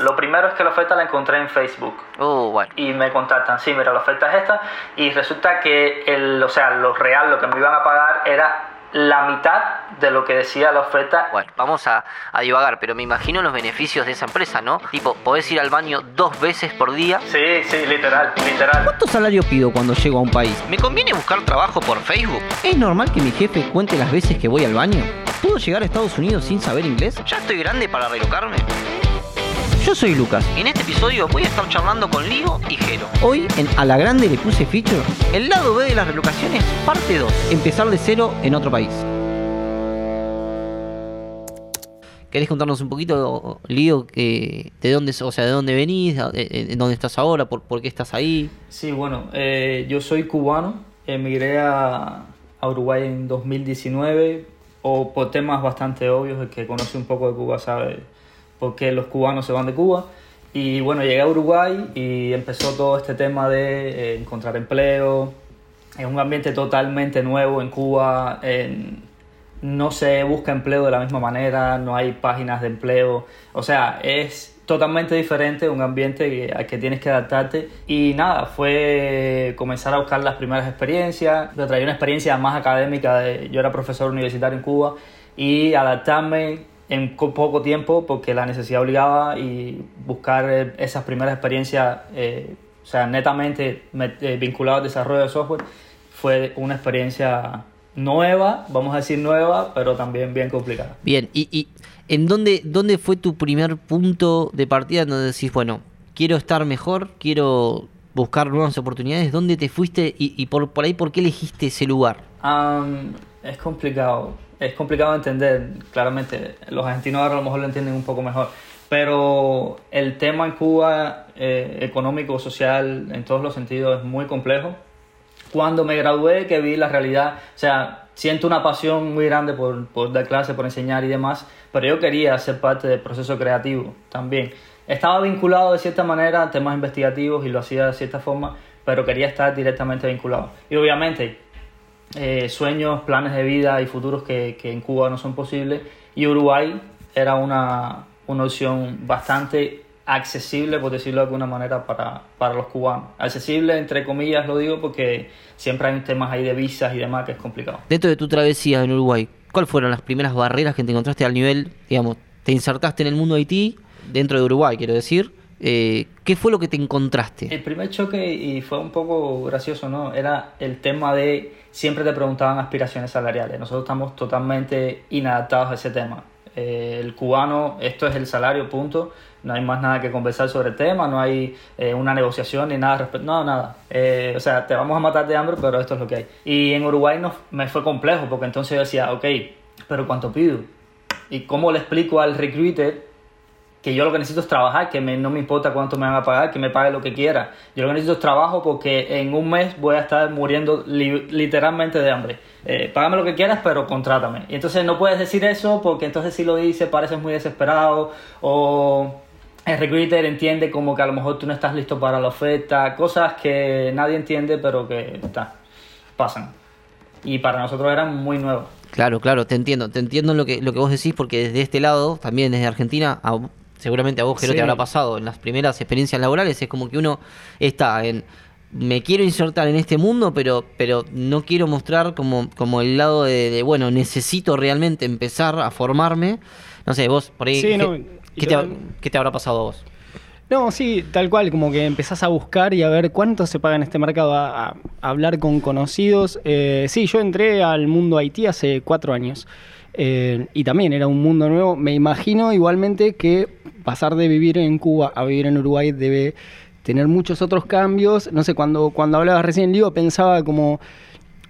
Lo primero es que la oferta la encontré en Facebook. Uh, bueno. Y me contactan, sí, mira, la oferta es esta. Y resulta que, el, o sea, lo real, lo que me iban a pagar era la mitad de lo que decía la oferta. Bueno, vamos a, a divagar, pero me imagino los beneficios de esa empresa, ¿no? Tipo, podés ir al baño dos veces por día. Sí, sí, literal, literal. ¿Cuánto salario pido cuando llego a un país? ¿Me conviene buscar trabajo por Facebook? ¿Es normal que mi jefe cuente las veces que voy al baño? ¿Puedo llegar a Estados Unidos sin saber inglés? ¿Ya estoy grande para relocarme? Yo soy Lucas. En este episodio voy a estar charlando con Lío y Jero. Hoy en A la Grande le puse feature El lado B de las relocaciones, parte 2. empezar de cero en otro país. ¿Querés contarnos un poquito, Lío, que, de dónde, o sea, de dónde venís, en dónde estás ahora, por, por qué estás ahí? Sí, bueno, eh, yo soy cubano, emigré a, a Uruguay en 2019, o por temas bastante obvios, el que conoce un poco de Cuba sabe por qué los cubanos se van de Cuba. Y bueno, llegué a Uruguay y empezó todo este tema de eh, encontrar empleo, en un ambiente totalmente nuevo en Cuba, no se busca empleo de la misma manera, no hay páginas de empleo, o sea, es totalmente diferente, un ambiente que- al que tienes que adaptarte. Y nada, fue comenzar a buscar las primeras experiencias, yo traía una experiencia más académica, de, yo era profesor universitario en Cuba y adaptarme en co- poco tiempo porque la necesidad obligaba y buscar eh, esas primeras experiencias, eh, o sea, netamente eh, vinculadas al desarrollo de software, fue una experiencia nueva, vamos a decir nueva, pero también bien complicada. Bien, ¿y, y en dónde, dónde fue tu primer punto de partida en donde decís, bueno, quiero estar mejor, quiero buscar nuevas oportunidades? ¿Dónde te fuiste y, y por, por ahí por qué elegiste ese lugar? Am, es complicado, es complicado de entender, claramente. Los argentinos ahora a lo mejor lo entienden un poco mejor. Pero el tema en Cuba, eh, económico, social, en todos los sentidos, es muy complejo. Cuando me gradué, que vi la realidad, o sea, siento una pasión muy grande por, por dar clases, por enseñar y demás, pero yo quería ser parte del proceso creativo también. Estaba vinculado de cierta manera a temas investigativos y lo hacía de cierta forma, pero quería estar directamente vinculado. Y obviamente, eh, sueños, planes de vida y futuros que, que en Cuba no son posibles. Y Uruguay era una, una opción bastante accesible, por decirlo de alguna manera, para, para los cubanos. Accesible, entre comillas, lo digo porque siempre hay temas ahí de visas y demás que es complicado. Dentro de tu travesía en Uruguay, ¿cuáles fueron las primeras barreras que te encontraste al nivel, digamos, te insertaste en el mundo Haití, dentro de Uruguay, quiero decir? Eh, ¿Qué fue lo que te encontraste? El primer choque, y fue un poco gracioso, ¿no? Era el tema de siempre te preguntaban aspiraciones salariales. Nosotros estamos totalmente inadaptados a ese tema. Eh, el cubano, esto es el salario, punto. No hay más nada que conversar sobre el tema, no hay eh, una negociación ni nada respecto. No, nada. Eh, o sea, te vamos a matar de hambre, pero esto es lo que hay. Y en Uruguay no, me fue complejo, porque entonces yo decía, ok, pero ¿cuánto pido? ¿Y cómo le explico al recruiter que yo lo que necesito es trabajar, que no me importa cuánto me van a pagar, que me pague lo que quiera. Yo lo que necesito es trabajo porque en un mes voy a estar muriendo li- literalmente de hambre. Eh, págame lo que quieras, pero contrátame. Y entonces no puedes decir eso porque entonces si lo dices pareces muy desesperado o el recruiter entiende como que a lo mejor tú no estás listo para la oferta, cosas que nadie entiende pero que ta, pasan. Y para nosotros eran muy nuevos. Claro, claro, te entiendo, te entiendo lo que, lo que vos decís, porque desde este lado, también desde Argentina, a- seguramente a vos, Jero, Sí. te habrá pasado en las primeras experiencias laborales, es como que uno está en, me quiero insertar en este mundo, pero, pero no quiero mostrar como, como el lado de, de, bueno, necesito realmente empezar a formarme. No sé, vos, por ahí, Sí, ¿qué, no, qué te, qué te habrá pasado a vos? No, sí, tal cual, como que empezás a buscar y a ver cuánto se paga en este mercado, a, a hablar con conocidos. Eh, sí, yo entré al mundo Haití hace cuatro años eh, y también era un mundo nuevo. Me imagino igualmente que pasar de vivir en Cuba a vivir en Uruguay debe tener muchos otros cambios. No sé, cuando, cuando hablabas recién, Lío, pensaba como...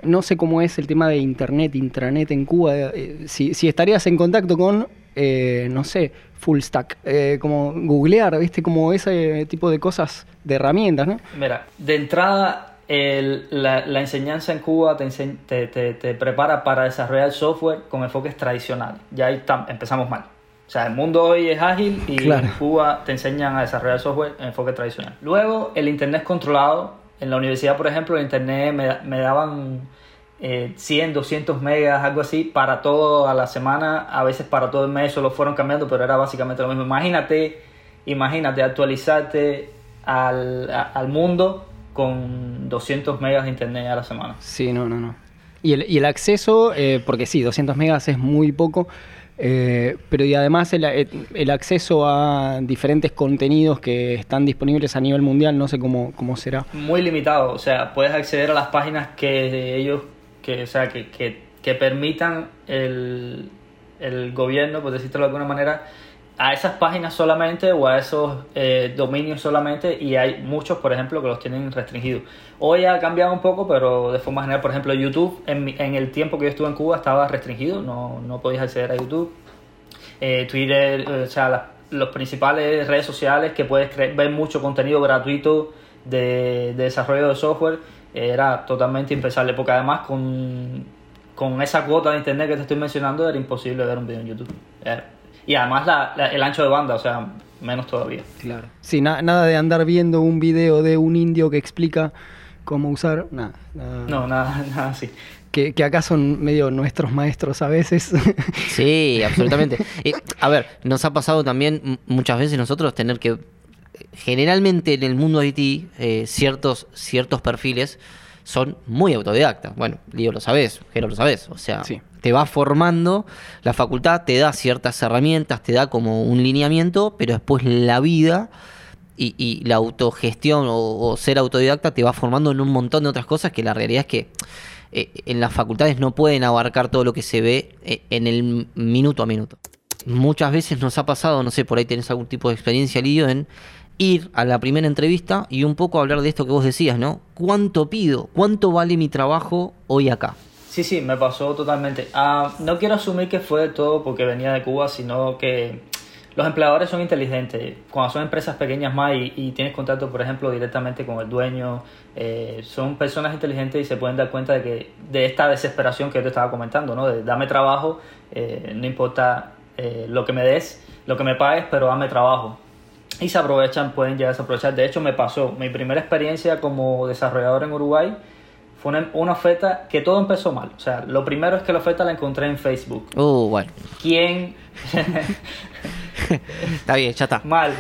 No sé cómo es el tema de internet, intranet en Cuba. eh, si, si estarías en contacto con, eh, no sé, full stack, eh, como googlear, ¿viste? Como ese tipo de cosas, de herramientas, ¿no? Mira, de entrada, el- la, la enseñanza en Cuba te, ense- te, te- te prepara para desarrollar software con enfoques tradicionales. Ya ahí tam- empezamos mal. O sea, el mundo hoy es ágil y Claro. en Cuba te enseñan a desarrollar software en enfoque tradicional. Luego, el Internet controlado. En la universidad, por ejemplo, el Internet me, me daban eh, 100, 200 megas, algo así, para toda la semana. A veces para todo el mes, solo fueron cambiando, pero era básicamente lo mismo. Imagínate imagínate actualizarte al, a- al mundo con 200 megas de internet a la semana. Sí, no, no, no. Y el, y el acceso, eh, porque sí, 200 megas es muy poco, eh, pero y además el, el acceso a diferentes contenidos que están disponibles a nivel mundial, no sé cómo, cómo será. Muy limitado, o sea, puedes acceder a las páginas que ellos, que, o sea, que, que, que permitan el, el gobierno, por decirlo de alguna manera, a esas páginas solamente o a esos eh, dominios solamente y hay muchos, por ejemplo, que los tienen restringidos. Hoy ha cambiado un poco, pero de forma general, por ejemplo, YouTube, en, en el tiempo que yo estuve en Cuba estaba restringido, no, no podías acceder a YouTube. Eh, Twitter, eh, o sea, las los principales redes sociales que puedes ver mucho contenido gratuito de, de desarrollo de software, era totalmente impensable, porque además con, con esa cuota de internet que te estoy mencionando era imposible ver un video en YouTube. Y además la- la- el ancho de banda, o sea, menos todavía. Claro. Sí, na- nada de andar viendo un video de un indio que explica cómo usar, nada. nada. No, nada, nada así. Que, que acá son medio nuestros maestros a veces. Sí, absolutamente. Eh, a ver, nos ha pasado también muchas veces nosotros tener que, generalmente en el mundo IT, eh, ciertos, ciertos perfiles son muy autodidactas. Bueno, Lío lo sabes, Jero lo sabes. O sea, Sí. te va formando, la facultad te da ciertas herramientas, te da como un lineamiento, pero después la vida y, y la autogestión o, o ser autodidacta te va formando en un montón de otras cosas que la realidad es que eh, en las facultades no pueden abarcar todo lo que se ve eh, en el minuto a minuto. Muchas veces nos ha pasado, no sé, por ahí tenés algún tipo de experiencia, Lío, en ir a la primera entrevista y un poco hablar de esto que vos decías, ¿no? ¿Cuánto pido? ¿Cuánto vale mi trabajo hoy acá? Sí, sí, me pasó totalmente. Ah, no quiero asumir que fue de todo porque venía de Cuba, sino que los empleadores son inteligentes. Cuando son empresas pequeñas más y, y tienes contacto, por ejemplo, directamente con el dueño, eh, son personas inteligentes y se pueden dar cuenta de que de esta desesperación que yo te estaba comentando, ¿no? De dame trabajo, eh, no importa eh, lo que me des, lo que me pagues, pero dame trabajo. Y se aprovechan, pueden llegar a aprovechar. De hecho, me pasó mi primera experiencia como desarrollador en Uruguay fue una, una oferta que todo empezó mal. O sea, lo primero es que la oferta la encontré en Facebook. Uh, bueno, ¿Quién? está bien, ya está. mal,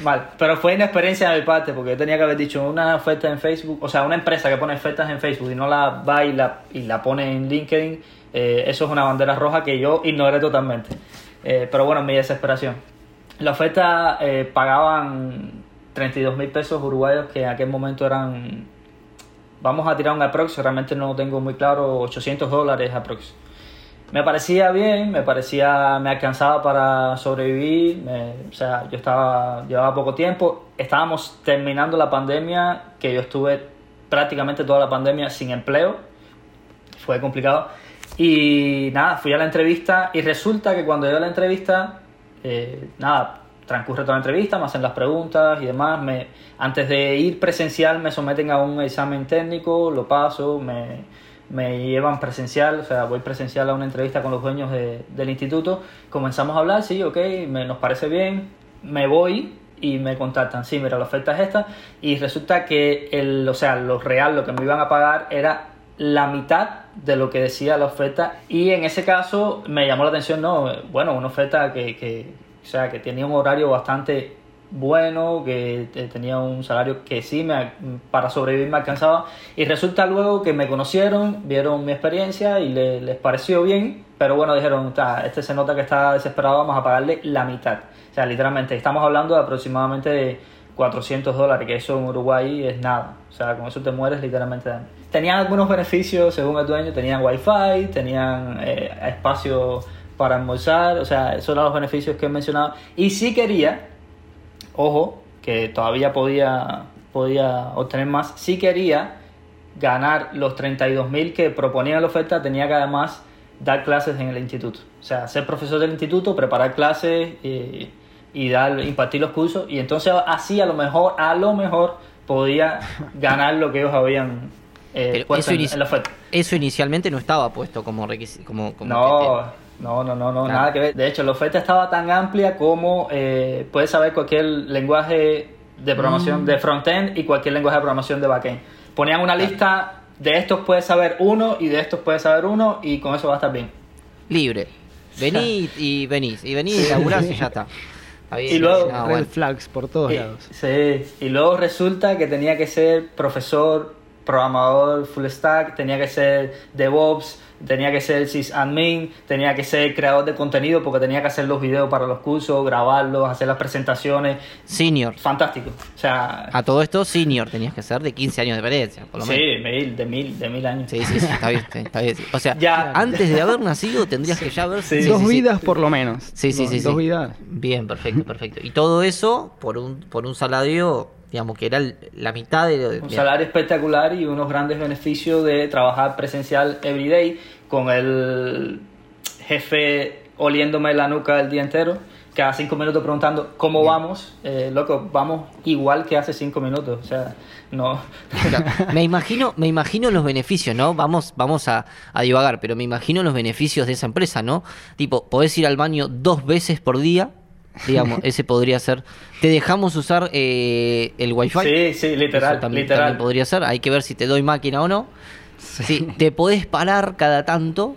mal. Pero fue una experiencia de mi parte porque yo tenía que haber dicho una oferta en Facebook, o sea, una empresa que pone ofertas en Facebook y no la va y la, y la pone en LinkedIn, eh, eso es una bandera roja que yo ignoré totalmente. Eh, pero bueno, mi desesperación. La oferta eh, pagaban 32 mil pesos uruguayos que en aquel momento eran vamos a tirar un aprox, realmente no tengo muy claro, 800 dólares aprox. Me parecía bien, me parecía, me alcanzaba para sobrevivir, o sea, yo estaba, llevaba poco tiempo, estábamos terminando la pandemia, que yo estuve prácticamente toda la pandemia sin empleo, fue complicado. Y nada, fui a la entrevista y resulta que cuando yo a la entrevista, eh, nada, transcurre toda la entrevista, me hacen las preguntas y demás. Me, antes de ir presencial me someten a un examen técnico, lo paso, me, me llevan presencial, o sea, voy presencial a una entrevista con los dueños de- del instituto. Comenzamos a hablar, sí, ok, me, nos parece bien, me voy y me contactan, sí, mira, la oferta es esta y resulta que el, o sea, lo real, lo que me iban a pagar era la mitad de lo que decía la oferta. Y en ese caso me llamó la atención, no, bueno, una oferta que, que o sea, que tenía un horario bastante bueno, que te- tenía un salario que sí me, para sobrevivir me alcanzaba. Y resulta luego que me conocieron, vieron mi experiencia y le- les pareció bien, pero bueno, dijeron, "Ta, este se nota que está desesperado, vamos a pagarle la mitad. O sea, literalmente, estamos hablando de aproximadamente 400 dólares, que eso en Uruguay es nada. O sea, con eso te mueres literalmente. Tenían algunos beneficios, según el dueño, tenían wifi, tenían eh, espacio para almorzar, o sea, esos eran los beneficios que he mencionado. Y sí quería, ojo, que todavía podía, podía obtener más, si quería ganar los 32 mil que proponía la oferta, tenía que además dar clases en el instituto. O sea, ser profesor del instituto, preparar clases y, y dar, impartir los cursos. Y entonces así a lo mejor, a lo mejor podía ganar lo que ellos habían eh, puesto eso, en, la oferta. eso inicialmente no estaba puesto como requisito. Como, como No, no, no, no, no, nada que ver. De hecho, la oferta estaba tan amplia como eh, puedes saber cualquier lenguaje de programación Mm. de frontend y cualquier lenguaje de programación de backend. Ponían una lista de estos puedes saber uno y de estos puedes saber uno y con eso va a estar bien. libre. Vení y venís. Y venís y laburás y ya está. Y luego- no, Red bueno. flags por todos Y- lados. Sí, y luego resulta que tenía que ser profesor, programador full stack, tenía que ser DevOps, tenía que ser sysadmin, tenía que ser creador de contenido porque tenía que hacer los videos para los cursos, grabarlos, hacer las presentaciones. Senior. Fantástico. O sea, A todo esto, senior tenías que ser de 15 años de experiencia, por lo menos. sí, mil, de mil, de mil años. Sí, sí, sí, está bien, está bien. O sea, Ya. antes de haber nacido tendrías que ya haber... Sí. Dos sí, sí. vidas por lo menos. Sí, sí, Dos- sí, Dos sí. vidas. Bien, perfecto, perfecto. Y todo eso por un, por un salario, digamos, que era la mitad de lo de... Un salario espectacular y unos grandes beneficios de trabajar presencial everyday con el jefe oliéndome la nuca el día entero, cada cinco minutos preguntando cómo vamos. Eh, loco, vamos igual que hace cinco minutos. O sea, no. Me imagino, me imagino los beneficios, ¿no? Vamos, vamos a, a divagar, pero me imagino los beneficios de esa empresa, ¿no? Tipo, podés ir al baño dos veces por día, digamos, ese podría ser. Te dejamos usar eh, el wifi. Sí, sí, literal, Eso también, literal. también podría ser. Hay que ver si te doy máquina o no. Sí, te podés parar cada tanto.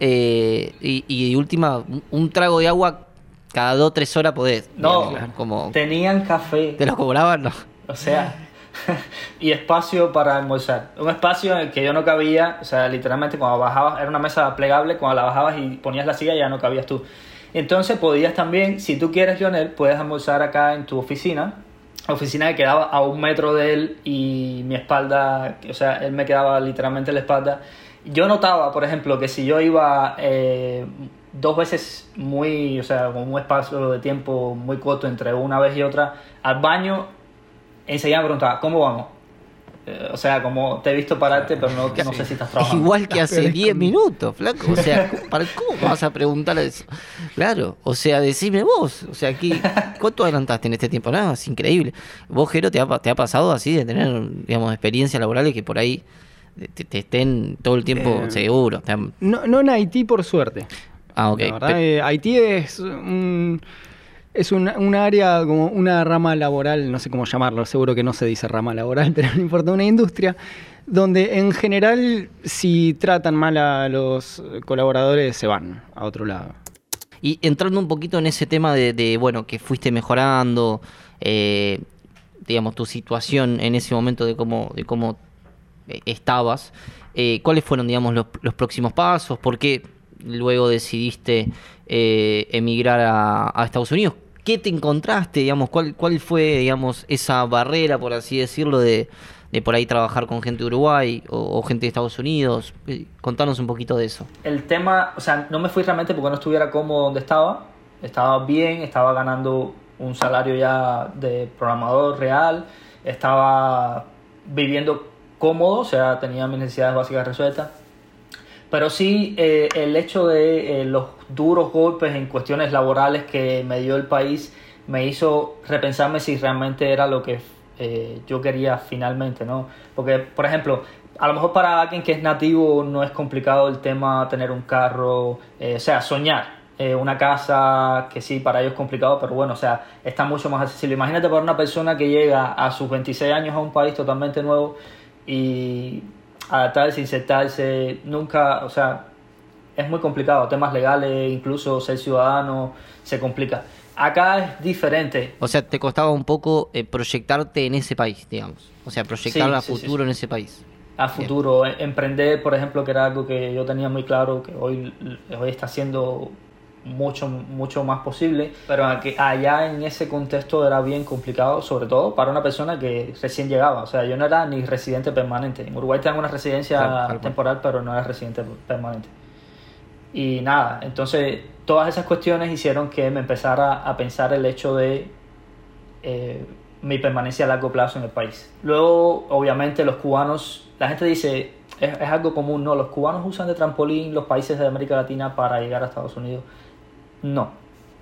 eh, y, y última, un- un trago de agua cada dos o tres horas podés. No, digamos, como tenían café. te lo cobraban, no. O sea, y espacio para almorzar. Un espacio en el que yo no cabía, o sea, literalmente cuando bajabas, era una mesa plegable, cuando la bajabas y ponías la silla ya no cabías tú. Entonces podías también, si tú quieres, Lionel, puedes almorzar acá en tu oficina. Oficina que quedaba a un metro de él y mi espalda, o sea, él me quedaba literalmente en la espalda. Yo notaba, por ejemplo, que si yo iba eh, dos veces muy, o sea, con un espacio de tiempo muy corto entre una vez y otra, al baño, enseguida me preguntaba, ¿cómo vamos? O sea, como te he visto pararte, pero no, no sé si estás trabajando. Igual que hace peores 10 com- minutos, flaco. O sea, ¿para cómo vas a preguntar eso? Claro, o sea, decime vos. O sea, ¿qué, ¿cuánto adelantaste en este tiempo? Nada, es increíble. Vos, Jero, te ha, pa- te ha pasado así de tener, digamos, experiencias laborales que por ahí te, te estén todo el tiempo Eh, seguro. Te han- No, no en Haití, por suerte. Ah, ok. La verdad, Pe- eh, Haití es un, es un, un área, como una rama laboral, no sé cómo llamarlo, seguro que no se dice rama laboral, pero no importa, una industria donde en general si tratan mal a los colaboradores se van a otro lado. Y entrando un poquito en ese tema de, bueno, que fuiste mejorando, eh, digamos, tu situación en ese momento de cómo, de cómo eh, estabas, eh, ¿cuáles fueron, digamos, los, los próximos pasos? ¿Por qué luego decidiste eh, emigrar a, Estados Unidos? ¿Qué te encontraste, digamos? ¿Cuál, ¿Cuál fue, digamos, esa barrera, por así decirlo, de, de por ahí trabajar con gente de Uruguay o, o gente de Estados Unidos? Eh, Contanos un poquito de eso. El tema, o sea, no me fui realmente porque no estuviera cómodo donde estaba. Estaba bien, estaba ganando un salario ya de programador real, estaba viviendo cómodo, o sea, tenía mis necesidades básicas resueltas. Pero sí, eh, el hecho de eh, los duros golpes en cuestiones laborales que me dio el país me hizo repensarme si realmente era lo que eh, yo quería finalmente, ¿no? Porque, por ejemplo, a lo mejor para alguien que es nativo no es complicado el tema tener un carro, eh, o sea, soñar. eh, una casa que sí, para ellos es complicado, pero bueno, o sea, está mucho más accesible. Imagínate para una persona que llega a sus 26 años a un país totalmente nuevo y adaptarse, insertarse, nunca, o sea, es muy complicado. Temas legales, incluso ser ciudadano, se complica. Acá es diferente. O sea, te costaba un poco eh, proyectarte en ese país, digamos. O sea, proyectar Sí, a sí, futuro sí. en ese país. a futuro. E- Emprender, por ejemplo, que era algo que yo tenía muy claro, que hoy, hoy está siendo mucho, mucho más posible, pero aquí- allá en ese contexto era bien complicado, sobre todo para una persona que recién llegaba. O sea, yo no era ni residente permanente. En Uruguay tengo una residencia Claro, cual. temporal, pero no era residente permanente. Y nada, entonces todas esas cuestiones hicieron que me empezara a pensar el hecho de eh, mi permanencia a largo plazo en el país. Luego, obviamente, los cubanos, la gente dice, es, es algo común, no, los cubanos usan de trampolín los países de América Latina para llegar a Estados Unidos. No,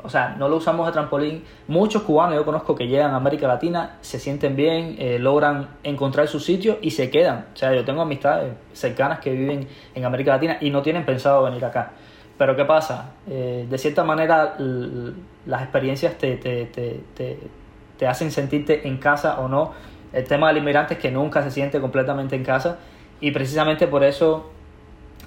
o sea, no lo usamos de trampolín. Muchos cubanos yo conozco que llegan a América Latina, se sienten bien, eh, logran encontrar su sitio y se quedan. O sea, yo tengo amistades cercanas que viven en América Latina y no tienen pensado venir acá. Pero ¿qué pasa? Eh, de cierta manera, las experiencias te, te, te, te, te hacen sentirte en casa o no. El tema del inmigrante es que nunca se siente completamente en casa y precisamente por eso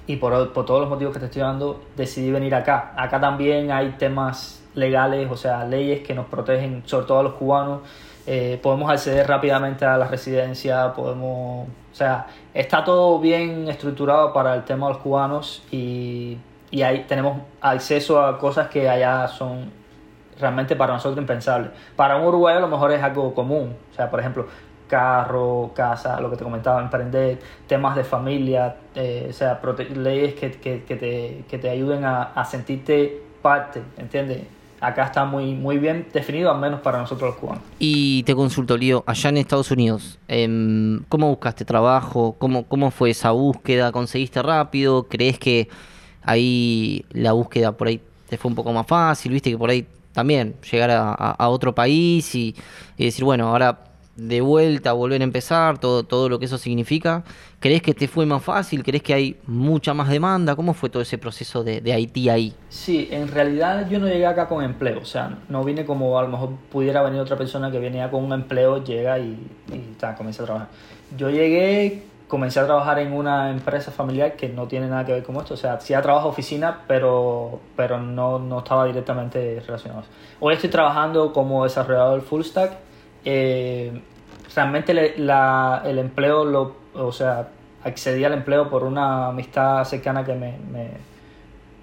y por, por todos los motivos que te estoy dando, decidí venir acá. Acá también hay temas legales, o sea, leyes que nos protegen, sobre todo a los cubanos. Eh, podemos acceder rápidamente a la residencia, podemos, o sea, está todo bien estructurado para el tema de los cubanos y, y ahí tenemos acceso a cosas que allá son realmente para nosotros impensables. Para un uruguayo a lo mejor es algo común, o sea, por ejemplo, carro, casa, lo que te comentaba, emprender, temas de familia, eh, o sea, leyes que, que, que, te, que te ayuden a, a sentirte parte, ¿entiendes? acá está muy, muy bien definido, al menos para nosotros los cubanos. Y te consulto, Lío, allá en Estados Unidos, em, ¿cómo buscaste trabajo? ¿Cómo, ¿Cómo fue esa búsqueda? ¿Conseguiste rápido? ¿Crees que ahí la búsqueda por ahí te fue un poco más fácil? ¿Viste que por ahí también llegar a, a otro país y, y decir, bueno, ahora de vuelta, volver a empezar, todo, todo lo que eso significa. ¿Crees que te fue más fácil? ¿Crees que hay mucha más demanda? ¿Cómo fue todo ese proceso de, de, Haití ahí? Sí, en realidad yo no llegué acá con empleo, o sea, no vine como a lo mejor pudiera venir otra persona que venía con un empleo, llega y, y ta, comienza a trabajar. Yo llegué, comencé a trabajar en una empresa familiar que no tiene nada que ver con esto, o sea, sí trabajo oficina, pero, pero no, no estaba directamente relacionado. Hoy estoy trabajando como desarrollador full stack. Eh, realmente la, el empleo, lo, o sea, accedí al empleo por una amistad cercana que me, me,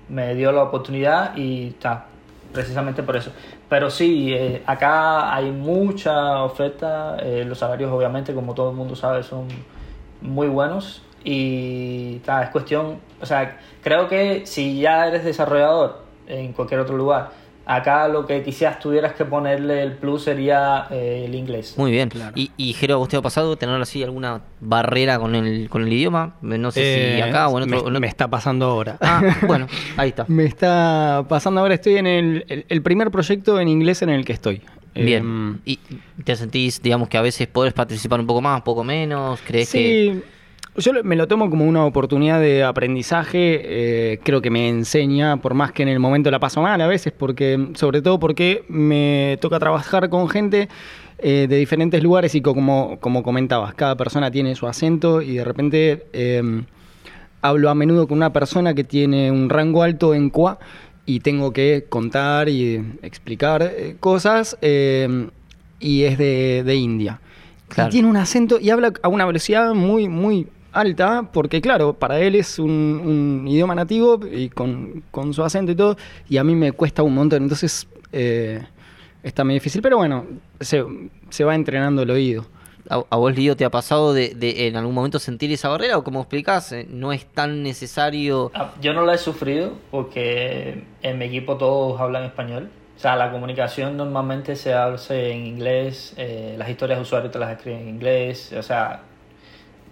me dio la oportunidad y está, precisamente por eso. Pero sí, eh, acá hay mucha oferta, eh, los salarios obviamente, como todo el mundo sabe, son muy buenos y ta, es cuestión, o sea, creo que si ya eres desarrollador en cualquier otro lugar, Acá lo que quizás tuvieras que ponerle el plus sería eh, el inglés. Muy bien. Claro. ¿Y, y Jero, a vos te ha pasado tener así alguna barrera con el, con el idioma? No sé eh, si acá o en otro... Me, otro... me, está pasando ahora. Ah, bueno, ahí está. me está pasando ahora. Estoy en el, el, el, primer proyecto en inglés en el que estoy. Bien. Eh, ¿Y te sentís, digamos, que a veces podés participar un poco más, un poco menos? ¿Crees sí, que...? Yo me lo tomo como una oportunidad de aprendizaje, eh, creo que me enseña, por más que en el momento la paso mal a veces, porque sobre todo porque me toca trabajar con gente eh, de diferentes lugares y como, como comentabas, cada persona tiene su acento y de repente eh, hablo a menudo con una persona que tiene un rango alto en Cuá y tengo que contar y explicar eh, cosas y es de, de India. Claro. Y tiene un acento y habla a una velocidad muy, muy alta, porque claro, para él es un, un idioma nativo y con, con, su acento y todo, y a mí me cuesta un montón, entonces eh, está muy difícil, pero bueno, se, se va entrenando el oído. ¿A, a vos, Lío, te ha pasado de, de, en algún momento sentir esa barrera o como explicás, no es tan necesario? Yo no la he sufrido porque en mi equipo todos hablan español. O sea, la comunicación normalmente se hace en inglés, eh, las historias de usuario te las escriben en inglés, o sea,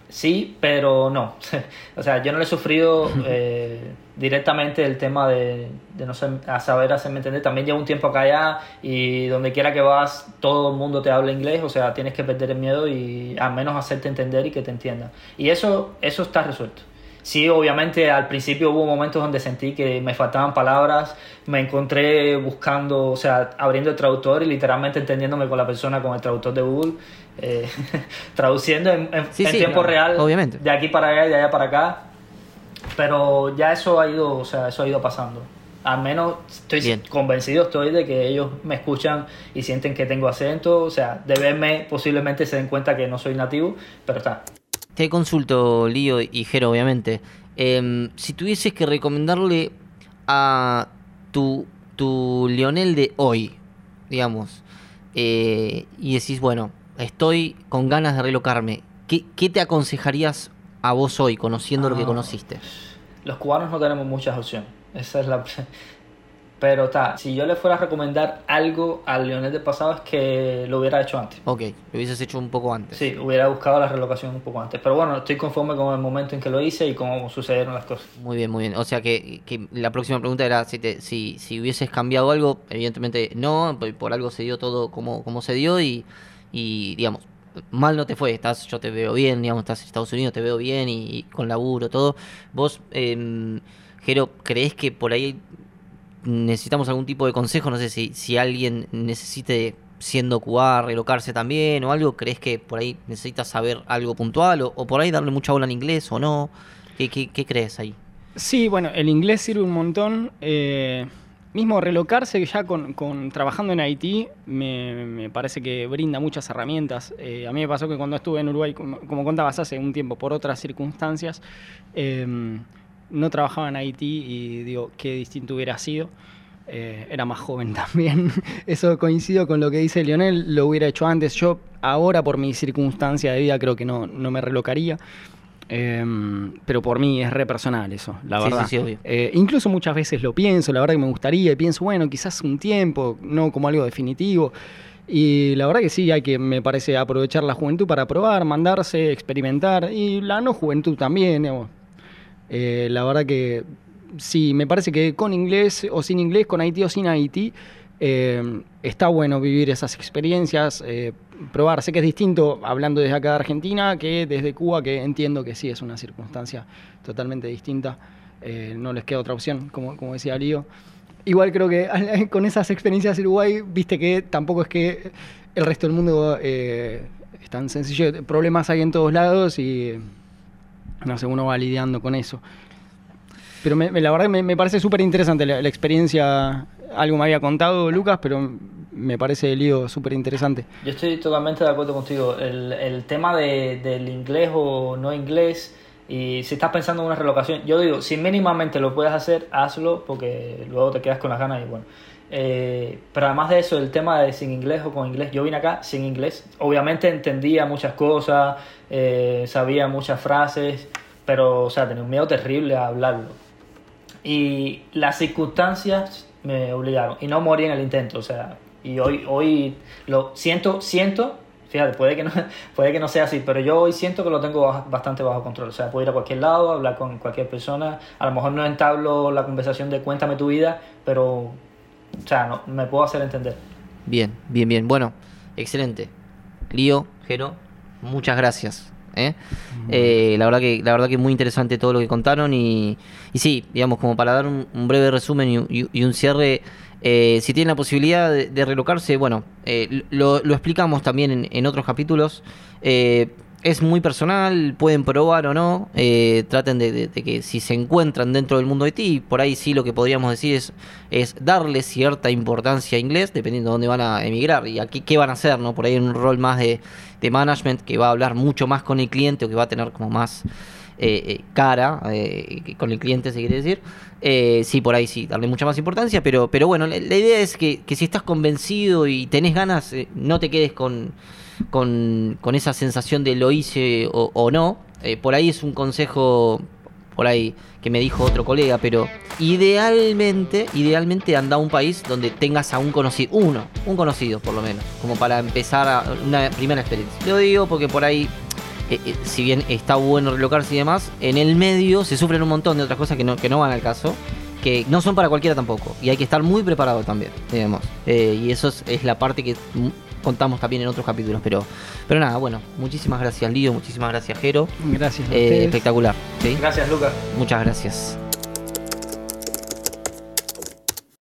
sí, pero no. o sea, yo no le he sufrido eh, directamente el tema de, de no ser, a saber hacerme entender. También llevo un tiempo acá allá y donde quiera que vas, todo el mundo te habla inglés, o sea, tienes que perder el miedo y al menos hacerte entender y que te entiendan. Y eso, eso está resuelto. Sí, obviamente al principio hubo momentos donde sentí que me faltaban palabras, me encontré buscando, o sea, abriendo el traductor y literalmente entendiéndome con la persona con el traductor de Google, eh, traduciendo en, en, sí, en sí, tiempo claro, real, obviamente. de aquí para allá y de allá para acá. Pero ya eso ha ido, o sea, eso ha ido pasando. Al menos estoy Bien. convencido estoy de que ellos me escuchan y sienten que tengo acento, o sea, de verme posiblemente se den cuenta que no soy nativo, pero está. Te consulto, Lío y Jero, obviamente. Eh, si tuvieses que recomendarle a tu, tu Lionel de hoy, digamos, eh, y decís, bueno, estoy con ganas de relocarme, ¿qué, qué te aconsejarías a vos hoy, conociendo Ah. lo que conociste? Los cubanos no tenemos muchas opciones. Esa es la. Pero está, si yo le fuera a recomendar algo al Leonel del pasado es que lo hubiera hecho antes. Ok, lo hubieses hecho un poco antes. Sí, hubiera buscado la relocación un poco antes. Pero bueno, estoy conforme con el momento en que lo hice y cómo sucedieron las cosas. Muy bien, muy bien. O sea que, que la próxima pregunta era si, te, si, si hubieses cambiado algo. Evidentemente no, por, algo se dio todo como, como se dio y, y, digamos, mal no te fue. Estás, yo te veo bien, digamos, estás en Estados Unidos, te veo bien y, y con laburo, todo. Vos, eh, Jero, ¿creés que por ahí necesitamos algún tipo de consejo? No sé si, si alguien necesite siendo cubá, relocarse también o algo, ¿crees que por ahí necesitas saber algo puntual o, por ahí darle mucha bola en inglés o no? ¿Qué, qué, qué crees ahí? Sí, bueno, el inglés sirve un montón. Eh, mismo relocarse ya con, con trabajando en Haití me, me parece que brinda muchas herramientas. Eh, a mí me pasó que cuando estuve en Uruguay, como, como contabas hace un tiempo, por otras circunstancias, eh, no trabajaba en Haití y digo, qué distinto hubiera sido. Eh, era más joven también. Eso coincido con lo que dice Lionel, lo hubiera hecho antes. Yo ahora por mi circunstancia de vida creo que no, no me relocaría. Em, pero por mí es re personal eso, la Sí, verdad. sí, sí, obvio. Eh, incluso muchas veces lo pienso, la verdad que me gustaría y pienso, bueno, quizás un tiempo, no como algo definitivo. Y la verdad que sí, hay que, me parece, aprovechar la juventud para probar, mandarse, experimentar. Y la no juventud también, digamos. Eh, la verdad que sí, me parece que con inglés o sin inglés, con Haití o sin Haití, eh, está bueno vivir esas experiencias, eh, probar. Sé que es distinto hablando desde acá de Argentina que desde Cuba, que entiendo que sí es una circunstancia totalmente distinta. Eh, no les queda otra opción, como, como decía Lío. Igual creo que con esas experiencias en Uruguay, viste que tampoco es que el resto del mundo eh, es tan sencillo. Problemas hay en todos lados y no sé, uno va lidiando con eso. Pero me- la verdad me, parece súper interesante la, experiencia. Algo me había contado Lucas, pero me parece el lío súper interesante. Yo estoy totalmente de acuerdo contigo. El, tema de, del inglés o no inglés, y si estás pensando en una relocación, yo digo, si mínimamente lo puedes hacer, hazlo, porque luego te quedas con las ganas y bueno. Eh, pero además de eso, el tema de sin inglés o con inglés, yo vine acá sin inglés. Obviamente entendía muchas cosas, eh, sabía muchas frases, pero, o sea, tenía un miedo terrible a hablarlo. Y las circunstancias me obligaron. Y no morí en el intento. O sea, y hoy, hoy lo siento, siento, fíjate, puede que, no, puede que no sea así, pero yo hoy siento que lo tengo bastante bajo control. O sea, puedo ir a cualquier lado, hablar con cualquier persona. A lo mejor no entablo la conversación de cuéntame tu vida, pero, o sea, no, me puedo hacer entender. Bien, bien, bien. Bueno, excelente. Lío, Jero, muchas gracias. ¿eh? Eh, la verdad que la verdad que muy interesante todo lo que contaron y, y sí, digamos, como para dar un, un breve resumen y, y- y un cierre, eh, si tienen la posibilidad de, de relocarse, bueno, eh, lo, lo explicamos también en, en otros capítulos. Es muy personal, pueden probar o no. eh, traten de, que si se encuentran dentro del mundo de ti, por ahí sí lo que podríamos decir es, es darle cierta importancia a inglés, dependiendo de dónde van a emigrar y aquí qué van a hacer, ¿no? Por ahí un rol más de, de management que va a hablar mucho más con el cliente o que va a tener como más eh, eh, cara eh, con el cliente, se quiere decir. Sí, por ahí sí, darle mucha más importancia, pero, pero bueno, la, idea es que, que si estás convencido y tenés ganas, no te quedes con, con, esa sensación de lo hice o, no. Por ahí es un consejo, por ahí que me dijo otro colega, pero idealmente, idealmente anda a un país donde tengas a un conocido, uno, un conocido por lo menos, como para empezar a- una primera experiencia. Lo digo porque por ahí eh, eh, si bien está bueno relocarse y demás, en el medio se sufren un montón de otras cosas que no, que no van al caso, que no son para cualquiera tampoco, y hay que estar muy preparado también, digamos. Eh, y eso es, es la parte que contamos también en otros capítulos, pero, pero nada, bueno, muchísimas gracias Lío, muchísimas gracias Jero, Gracias. a Eh, espectacular, ¿sí? Gracias, Lucas. Muchas gracias.